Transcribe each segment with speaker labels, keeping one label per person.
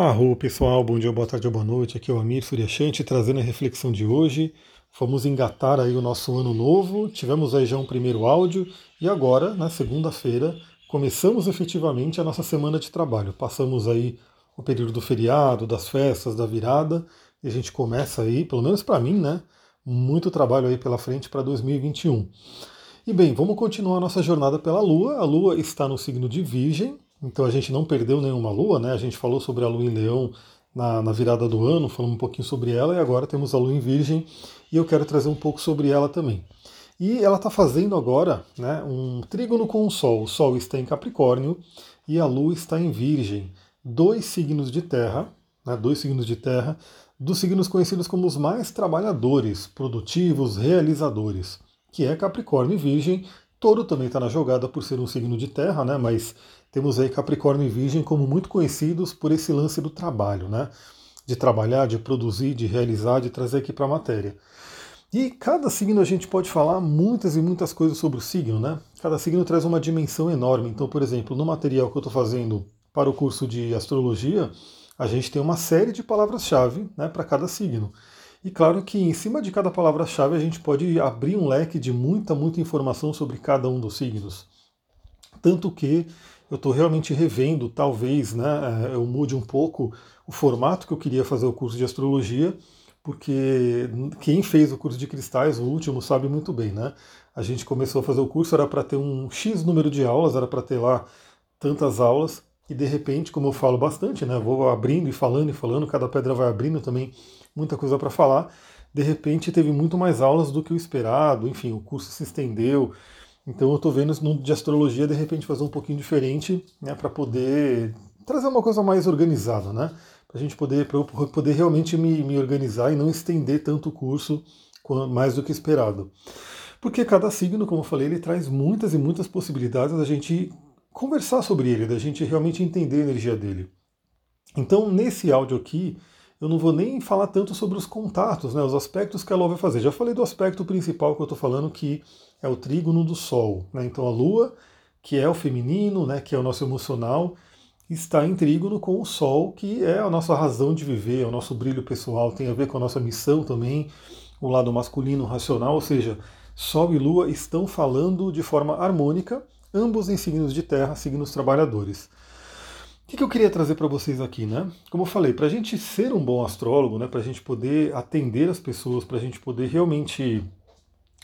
Speaker 1: Arro pessoal, bom dia, boa tarde boa noite. Aqui é o Amir Suryashanti trazendo a reflexão de hoje. Vamos engatar aí o nosso ano novo. Tivemos aí já um primeiro áudio e agora, na segunda-feira, começamos efetivamente a nossa semana de trabalho. Passamos aí o período do feriado, das festas, da virada e a gente começa aí, pelo menos para mim, né, muito trabalho aí pela frente para 2021. E bem, vamos continuar a nossa jornada pela Lua. A Lua está no signo de Virgem, então a gente não perdeu nenhuma lua, né? A gente falou sobre a lua em Leão na, na, virada do ano, falando um pouquinho sobre ela, e agora temos a lua em Virgem, e eu quero trazer um pouco sobre ela também. E ela está fazendo agora né, um trígono com o Sol. O Sol está em Capricórnio e a Lua está em Virgem. Dois signos de terra, né, dois signos de terra, dos signos conhecidos como os mais trabalhadores, produtivos, realizadores, que é Capricórnio e Virgem. Touro também está na jogada por ser um signo de terra, né, mas temos aí Capricórnio e Virgem como muito conhecidos por esse lance do trabalho, né? De trabalhar, de produzir, de realizar, de trazer aqui para a matéria. E cada signo a gente pode falar muitas e muitas coisas sobre o signo, né? Cada signo traz uma dimensão enorme. Então, por exemplo, no material que eu estou fazendo para o curso de astrologia, a gente tem uma série de palavras-chave né, para cada signo. E claro que em cima de cada palavra-chave a gente pode abrir um leque de muita, muita informação sobre cada um dos signos. Tanto que eu estou realmente revendo, talvez né, é, eu mude um pouco o formato que eu queria fazer o curso de astrologia, porque quem fez o curso de cristais, o último, sabe muito bem, né? A gente começou a fazer o curso, era para ter um X número de aulas, era para ter lá tantas aulas, e de repente, como eu falo bastante, né? Vou abrindo e falando e falando, cada pedra vai abrindo também, muita coisa para falar. De repente teve muito mais aulas do que o esperado, enfim, o curso se estendeu, então eu estou vendo de astrologia de repente fazer um pouquinho diferente, né, para poder trazer uma coisa mais organizada, né? Para a gente poder, para eu poder realmente me, me organizar e não estender tanto o curso mais do que esperado. Porque cada signo, como eu falei, ele traz muitas e muitas possibilidades da gente conversar sobre ele, da gente realmente entender a energia dele. Então, nesse áudio aqui, eu não vou nem falar tanto sobre os contatos, né, os aspectos que a Lua vai fazer. Já falei do aspecto principal que eu estou falando, que é o trígono do Sol. Né? Então a Lua, que é o feminino, né, que é o nosso emocional, está em trígono com o Sol, que é a nossa razão de viver, é o nosso brilho pessoal, tem a ver com a nossa missão também, o lado masculino racional, ou seja, Sol e Lua estão falando de forma harmônica, ambos em signos de terra, signos trabalhadores. O que eu queria trazer para vocês aqui, né? Como eu falei, para a gente ser um bom astrólogo, né, para a gente poder atender as pessoas, para a gente poder realmente.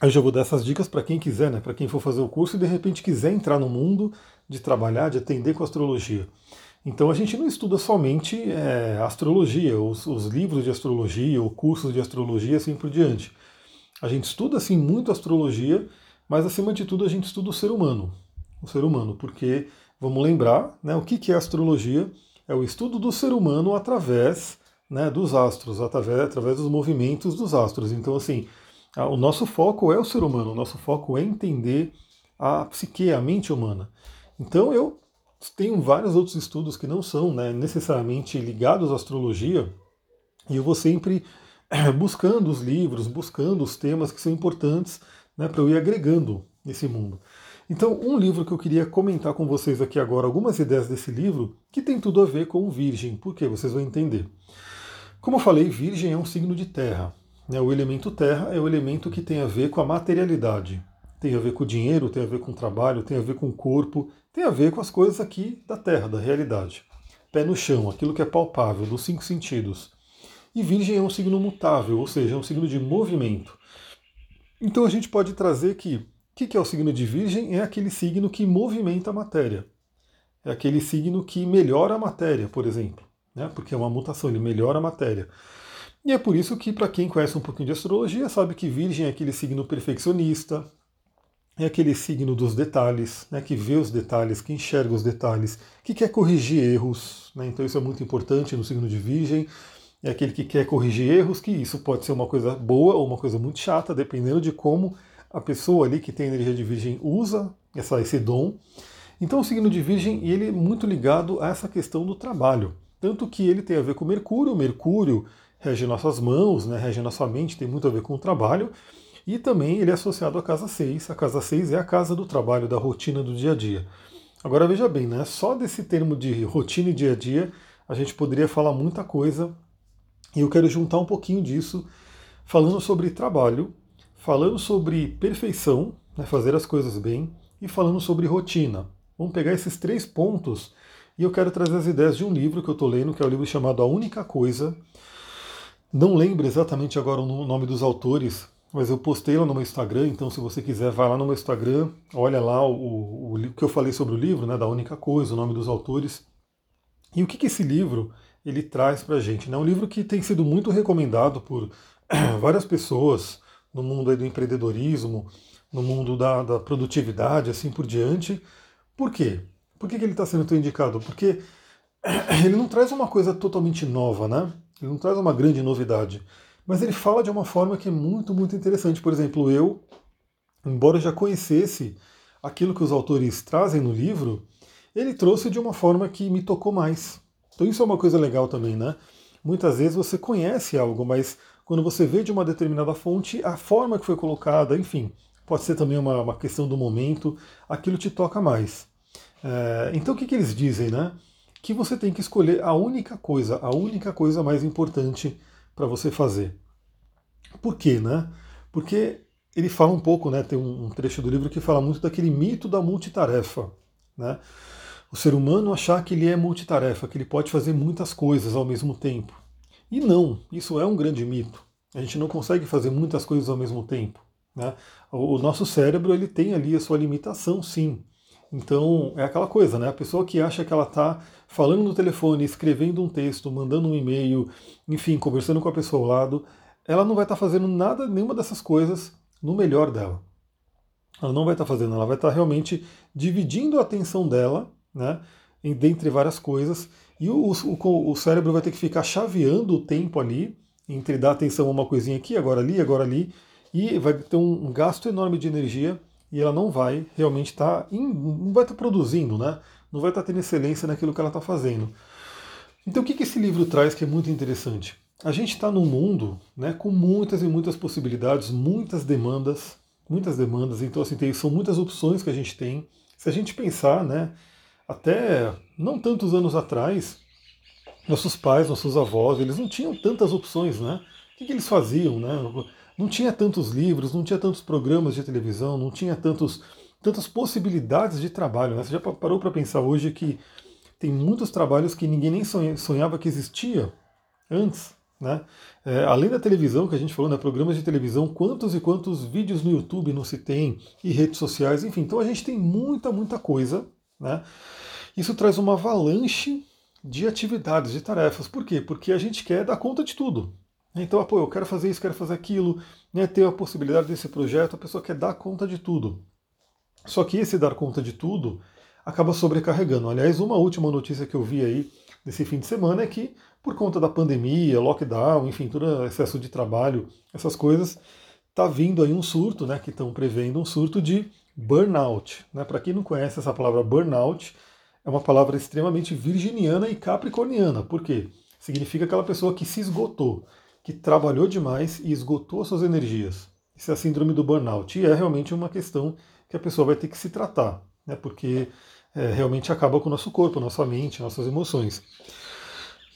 Speaker 1: Eu já vou dar essas dicas para quem quiser, né? Para quem for fazer o curso e de repente quiser entrar no mundo de trabalhar, de atender com astrologia. Então a gente não estuda somente é, astrologia, os, os, livros de astrologia, ou cursos de astrologia, assim por diante. A gente estuda assim muito astrologia, mas acima de tudo a gente estuda o ser humano. O ser humano, porque Vamos lembrar, né, o que, é astrologia? É o estudo do ser humano através né, dos astros, através, através dos movimentos dos astros. Então, assim, o nosso foco é o ser humano, o nosso foco é entender a psique, a mente humana. Então, eu tenho vários outros estudos que não são né, necessariamente ligados à astrologia, e eu vou sempre buscando os livros, buscando os temas que são importantes né, para eu ir agregando nesse mundo. Então, um livro que eu queria comentar com vocês aqui agora, algumas ideias desse livro, que tem tudo a ver com Virgem, porque vocês vão entender. Como eu falei, Virgem é um signo de terra. Né? O elemento terra é o elemento que tem a ver com a materialidade. Tem a ver com o dinheiro, tem a ver com o trabalho, tem a ver com o corpo, tem a ver com as coisas aqui da terra, da realidade. Pé no chão, aquilo que é palpável, dos cinco sentidos. E Virgem é um signo mutável, ou seja, é um signo de movimento. Então a gente pode trazer que o que, que é o signo de Virgem? É aquele signo que movimenta a matéria. É aquele signo que melhora a matéria, por exemplo. Né? Porque é uma mutação, ele melhora a matéria. E é por isso que, para quem conhece um pouquinho de astrologia, sabe que Virgem é aquele signo perfeccionista, é aquele signo dos detalhes, né, que vê os detalhes, que enxerga os detalhes, que quer corrigir erros. Né, então isso é muito importante no signo de Virgem. É aquele que quer corrigir erros, que isso pode ser uma coisa boa ou uma coisa muito chata, dependendo de como a pessoa ali que tem energia de virgem usa essa, esse dom. Então o signo de virgem ele é muito ligado a essa questão do trabalho. Tanto que ele tem a ver com Mercúrio, Mercúrio rege nossas mãos, né, rege nossa mente, tem muito a ver com o trabalho. E também ele é associado à casa 6. A casa 6 é a casa do trabalho, da rotina do dia a dia. Agora veja bem, né, só desse termo de rotina e dia a dia, a gente poderia falar muita coisa e eu quero juntar um pouquinho disso, falando sobre trabalho, falando sobre perfeição, né, fazer as coisas bem, e falando sobre rotina. Vamos pegar esses três pontos e eu quero trazer as ideias de um livro que eu estou lendo, que é o um livro chamado A Única Coisa. Não lembro exatamente agora o nome dos autores, mas eu postei lá no meu Instagram, então se você quiser, vai lá no meu Instagram, olha lá o, o, o que eu falei sobre o livro, né, da única coisa, o nome dos autores. E o que, que esse livro ele traz para a gente? É né? um livro que tem sido muito recomendado por várias pessoas no mundo do empreendedorismo, no mundo da, da, produtividade, assim por diante. Por quê? Por que, que ele está sendo tão indicado? Porque ele não traz uma coisa totalmente nova, né? Ele não traz uma grande novidade mas ele fala de uma forma que é muito, muito interessante. Por exemplo, eu, embora já conhecesse aquilo que os autores trazem no livro, ele trouxe de uma forma que me tocou mais. Então isso é uma coisa legal também, né? Muitas vezes você conhece algo, mas quando você vê de uma determinada fonte, a forma que foi colocada, enfim, pode ser também uma, uma questão do momento, aquilo te toca mais. É, então o que, que eles dizem, né? Que você tem que escolher a única coisa, a única coisa mais importante para você fazer. Por quê, né? Porque ele fala um pouco, né? Tem um trecho do livro que fala muito daquele mito da multitarefa, né? O ser humano achar que ele é multitarefa, que ele pode fazer muitas coisas ao mesmo tempo. E não, isso é um grande mito. A gente não consegue fazer muitas coisas ao mesmo tempo. Né? O nosso cérebro ele tem ali a sua limitação, sim. Então é aquela coisa, né? A pessoa que acha que ela está falando no telefone, escrevendo um texto, mandando um e-mail, enfim, conversando com a pessoa ao lado, ela não vai estar tá fazendo nada, nenhuma dessas coisas no melhor dela. Ela não vai estar tá fazendo, ela vai estar tá realmente dividindo a atenção dela, né? Dentre várias coisas, e o, o, o cérebro vai ter que ficar chaveando o tempo ali, entre dar atenção a uma coisinha aqui, agora ali, agora ali, e vai ter um, um gasto enorme de energia e ela não vai realmente estar, tá não vai estar tá produzindo, né? não vai estar tá tendo excelência naquilo que ela está fazendo. Então o que, que esse livro traz que é muito interessante? A gente está num mundo né, com muitas e muitas possibilidades, muitas demandas, muitas demandas, então assim, tem, são muitas opções que a gente tem. Se a gente pensar, né, até não tantos anos atrás, nossos pais, nossos avós, eles não tinham tantas opções, né? O que, que eles faziam, né? não tinha tantos livros, não tinha tantos programas de televisão, não tinha tantos, tantas possibilidades de trabalho. Né? Você já parou para pensar hoje que tem muitos trabalhos que ninguém nem sonhava que existia antes. Né? É, além da televisão que a gente falou, né, programas de televisão, quantos e quantos vídeos no YouTube não se tem, e redes sociais, enfim. Então a gente tem muita, muita coisa. Né? Isso traz uma avalanche de atividades, de tarefas. Por quê? Porque a gente quer dar conta de tudo. Então, pô, eu quero fazer isso, quero fazer aquilo, né, ter a possibilidade desse projeto, a pessoa quer dar conta de tudo. Só que esse dar conta de tudo acaba sobrecarregando. Aliás, uma última notícia que eu vi aí nesse fim de semana é que, por conta da pandemia, lockdown, enfim, todo excesso de trabalho, essas coisas, está vindo aí um surto, né, que estão prevendo um surto de burnout. Né? Para quem não conhece essa palavra burnout, é uma palavra extremamente virginiana e capricorniana. Por quê? Significa aquela pessoa que se esgotou que trabalhou demais e esgotou suas energias. Isso é a síndrome do burnout. E é realmente uma questão que a pessoa vai ter que se tratar, né? porque é, realmente acaba com o nosso corpo, nossa mente, nossas emoções.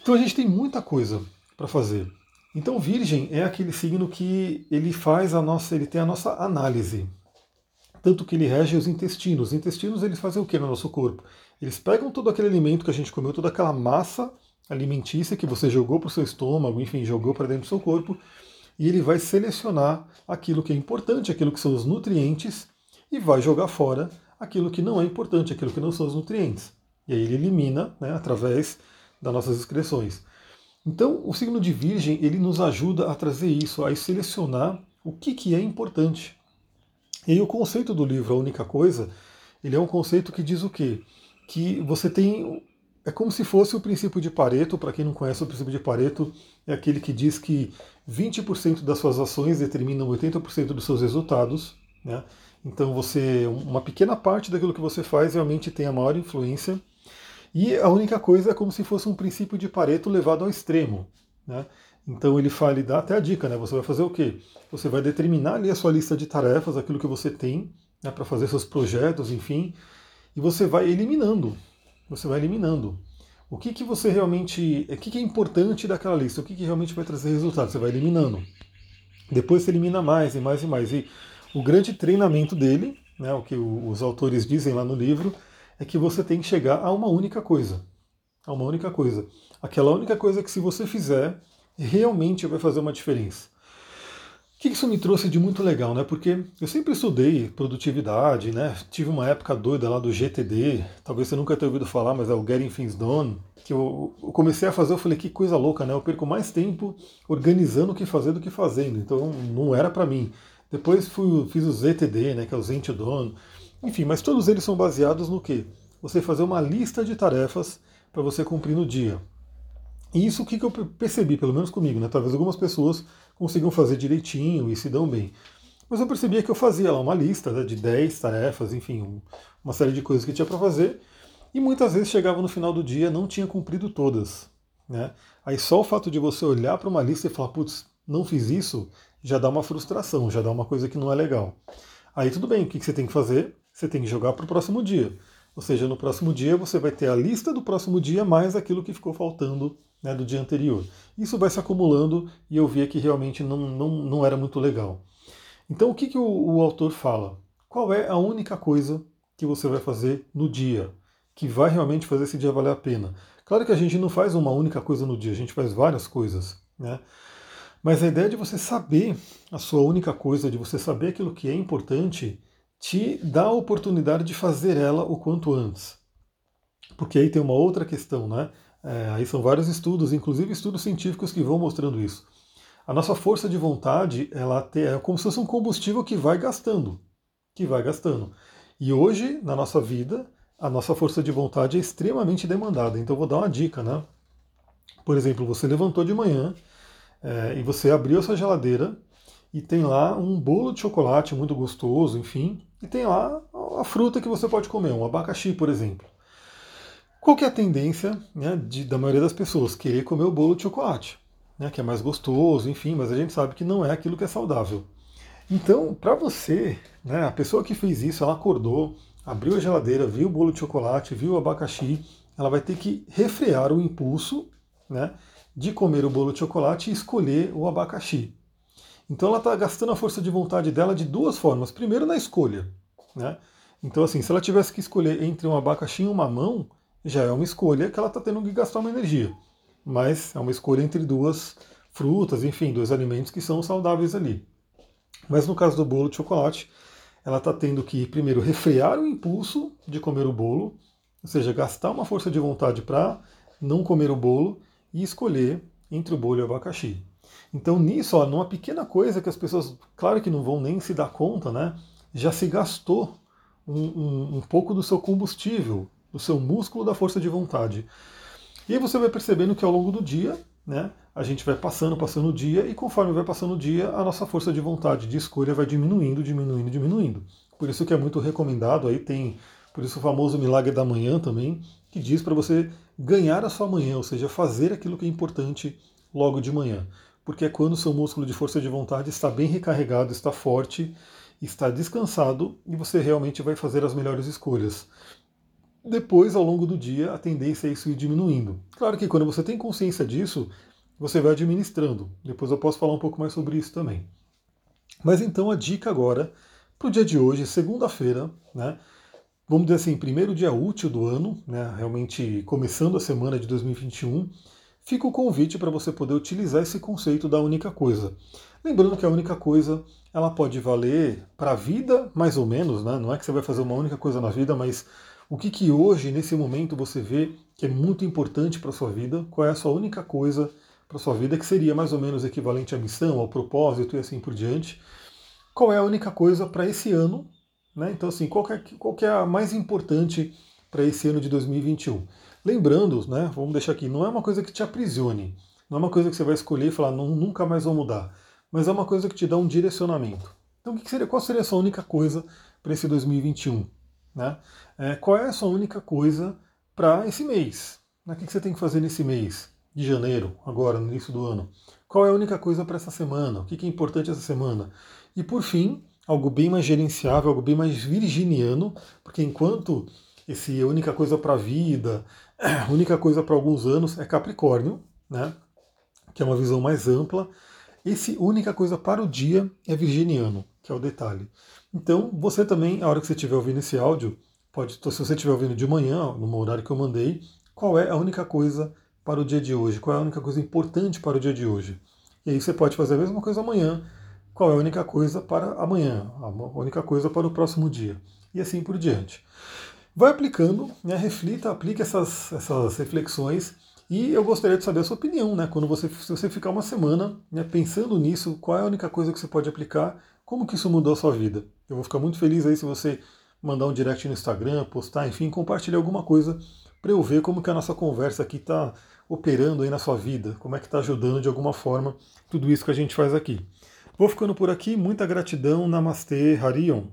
Speaker 1: Então a gente tem muita coisa para fazer. Então Virgem é aquele signo que ele faz a nossa, ele tem a nossa análise. Tanto que ele rege os intestinos. Os intestinos eles fazem o que no nosso corpo? Eles pegam todo aquele alimento que a gente comeu, toda aquela massa alimentícia que você jogou para o seu estômago, enfim, jogou para dentro do seu corpo, e ele vai selecionar aquilo que é importante, aquilo que são os nutrientes, e vai jogar fora aquilo que não é importante, aquilo que não são os nutrientes. E aí ele elimina né, através das nossas excreções. Então, o signo de Virgem ele nos ajuda a trazer isso, a selecionar o que, que é importante. E o conceito do livro, a única coisa, ele é um conceito que diz o quê? Que você tem é como se fosse o princípio de Pareto. Para quem não conhece, o princípio de Pareto é aquele que diz que 20% das suas ações determinam 80% dos seus resultados. Né? Então, você, uma pequena parte daquilo que você faz realmente tem a maior influência. E a única coisa é como se fosse um princípio de Pareto levado ao extremo. Né? Então ele fala, ele dá até a dica, né? Você vai fazer o quê? Você vai determinar ali a sua lista de tarefas, aquilo que você tem né, para fazer seus projetos, enfim, e você vai eliminando você vai eliminando. O que, que você realmente. O que, que é importante daquela lista? O que, que realmente vai trazer resultado? Você vai eliminando. Depois você elimina mais e mais e mais. E o grande treinamento dele, né, o que os autores dizem lá no livro, é que você tem que chegar a uma única coisa. A uma única coisa. Aquela única coisa que se você fizer, realmente vai fazer uma diferença. O que isso me trouxe de muito legal, né? Porque eu sempre estudei produtividade, né? Tive uma época doida lá do GTD, talvez você nunca tenha ouvido falar, mas é o Getting Things Done, que eu, comecei a fazer, eu falei, que coisa louca, né? Eu perco mais tempo organizando o que fazer do que fazendo, então não era para mim. Depois fui, fiz o ZTD, né, que é o Zen to Done, enfim, mas todos eles são baseados no quê? Você fazer uma lista de tarefas para você cumprir no dia. E isso o que eu percebi, pelo menos comigo, né? Talvez algumas pessoas consigam fazer direitinho e se dão bem. Mas eu percebia que eu fazia lá uma lista né, de 10 tarefas, enfim, um, uma série de coisas que tinha para fazer, e muitas vezes chegava no final do dia não tinha cumprido todas. Né? Aí só o fato de você olhar para uma lista e falar, putz, não fiz isso, já dá uma frustração, já dá uma coisa que não é legal. Aí tudo bem, o que você tem que fazer? Você tem que jogar para o próximo dia. Ou seja, no próximo dia você vai ter a lista do próximo dia mais aquilo que ficou faltando né, do dia anterior. Isso vai se acumulando e eu via que realmente não, não, não era muito legal. Então o que, que o, o autor fala? Qual é a única coisa que você vai fazer no dia que vai realmente fazer esse dia valer a pena? Claro que a gente não faz uma única coisa no dia, a gente faz várias coisas, né? Mas a ideia de você saber a sua única coisa, de você saber aquilo que é importante, te dá a oportunidade de fazer ela o quanto antes. Porque aí tem uma outra questão, né? É, aí são vários estudos, inclusive estudos científicos que vão mostrando isso. A nossa força de vontade, ela é como se fosse um combustível que vai gastando, que vai gastando. E hoje, na nossa vida, a nossa força de vontade é extremamente demandada. Então, vou dar uma dica, né? Por exemplo, você levantou de manhã é, e você abriu a sua geladeira e tem lá um bolo de chocolate muito gostoso, enfim, e tem lá a fruta que você pode comer, um abacaxi, por exemplo. Qual que é a tendência né, de, da maioria das pessoas? Querer comer o bolo de chocolate, né, que é mais gostoso, enfim, mas a gente sabe que não é aquilo que é saudável. Então, para você, né, a pessoa que fez isso, ela acordou, abriu a geladeira, viu o bolo de chocolate, viu o abacaxi, ela vai ter que refrear o impulso né, de comer o bolo de chocolate e escolher o abacaxi. Então ela está gastando a força de vontade dela de duas formas. Primeiro na escolha. Né? Então, assim, se ela tivesse que escolher entre um abacaxi e um mamão, já é uma escolha que ela está tendo que gastar uma energia. Mas é uma escolha entre duas frutas, enfim, dois alimentos que são saudáveis ali. Mas no caso do bolo de chocolate, ela está tendo que primeiro refrear o impulso de comer o bolo, ou seja, gastar uma força de vontade para não comer o bolo e escolher entre o bolo e o abacaxi. Então nisso, ó, numa pequena coisa que as pessoas, claro que não vão nem se dar conta, né? Já se gastou um, um, um pouco do seu combustível do seu músculo da força de vontade. E aí você vai percebendo que ao longo do dia, né, a gente vai passando, passando o dia, e conforme vai passando o dia, a nossa força de vontade, de escolha vai diminuindo, diminuindo, diminuindo. Por isso que é muito recomendado, aí tem, por isso o famoso milagre da manhã também, que diz para você ganhar a sua manhã, ou seja, fazer aquilo que é importante logo de manhã. Porque é quando o seu músculo de força de vontade está bem recarregado, está forte, está descansado e você realmente vai fazer as melhores escolhas. Depois, ao longo do dia, a tendência é isso ir diminuindo. Claro que quando você tem consciência disso, você vai administrando. Depois eu posso falar um pouco mais sobre isso também. Mas então a dica agora para o dia de hoje, segunda-feira, né? Vamos dizer assim, primeiro dia útil do ano, né? Realmente começando a semana de 2021, fica o convite para você poder utilizar esse conceito da única coisa. Lembrando que a única coisa ela pode valer para a vida, mais ou menos, né? Não é que você vai fazer uma única coisa na vida, mas o que, que hoje, nesse momento, você vê que é muito importante para a sua vida? Qual é a sua única coisa para a sua vida que seria mais ou menos equivalente à missão, ao propósito e assim por diante? Qual é a única coisa para esse ano? Né? Então, assim, qual é, qual é a mais importante para esse ano de 2021? Lembrando, né, vamos deixar aqui, não é uma coisa que te aprisione, não é uma coisa que você vai escolher e falar, não, nunca mais vou mudar, mas é uma coisa que te dá um direcionamento. Então, que seria, qual seria a sua única coisa para esse 2021? Né? É, qual é a sua única coisa para esse mês? Né? O que você tem que fazer nesse mês de janeiro, agora, no início do ano? Qual é a única coisa para essa semana? O que é importante essa semana? E por fim, algo bem mais gerenciável, algo bem mais virginiano, porque enquanto esse única coisa para a vida, única coisa para alguns anos é Capricórnio, né? que é uma visão mais ampla. Esse única coisa para o dia é virginiano, que é o detalhe. Então, você também, a hora que você estiver ouvindo esse áudio, pode, se você estiver ouvindo de manhã, no horário que eu mandei, qual é a única coisa para o dia de hoje? Qual é a única coisa importante para o dia de hoje? E aí você pode fazer a mesma coisa amanhã. Qual é a única coisa para amanhã? A única coisa para o próximo dia? E assim por diante. Vai aplicando, né, reflita, aplique essas, essas reflexões e eu gostaria de saber a sua opinião, né? Quando você, se você ficar uma semana né, pensando nisso, qual é a única coisa que você pode aplicar? Como que isso mudou a sua vida? Eu vou ficar muito feliz aí se você mandar um direct no Instagram, postar, enfim, compartilhar alguma coisa para eu ver como que a nossa conversa aqui está operando aí na sua vida, como é que está ajudando de alguma forma tudo isso que a gente faz aqui. Vou ficando por aqui, muita gratidão, Namastê, Harion.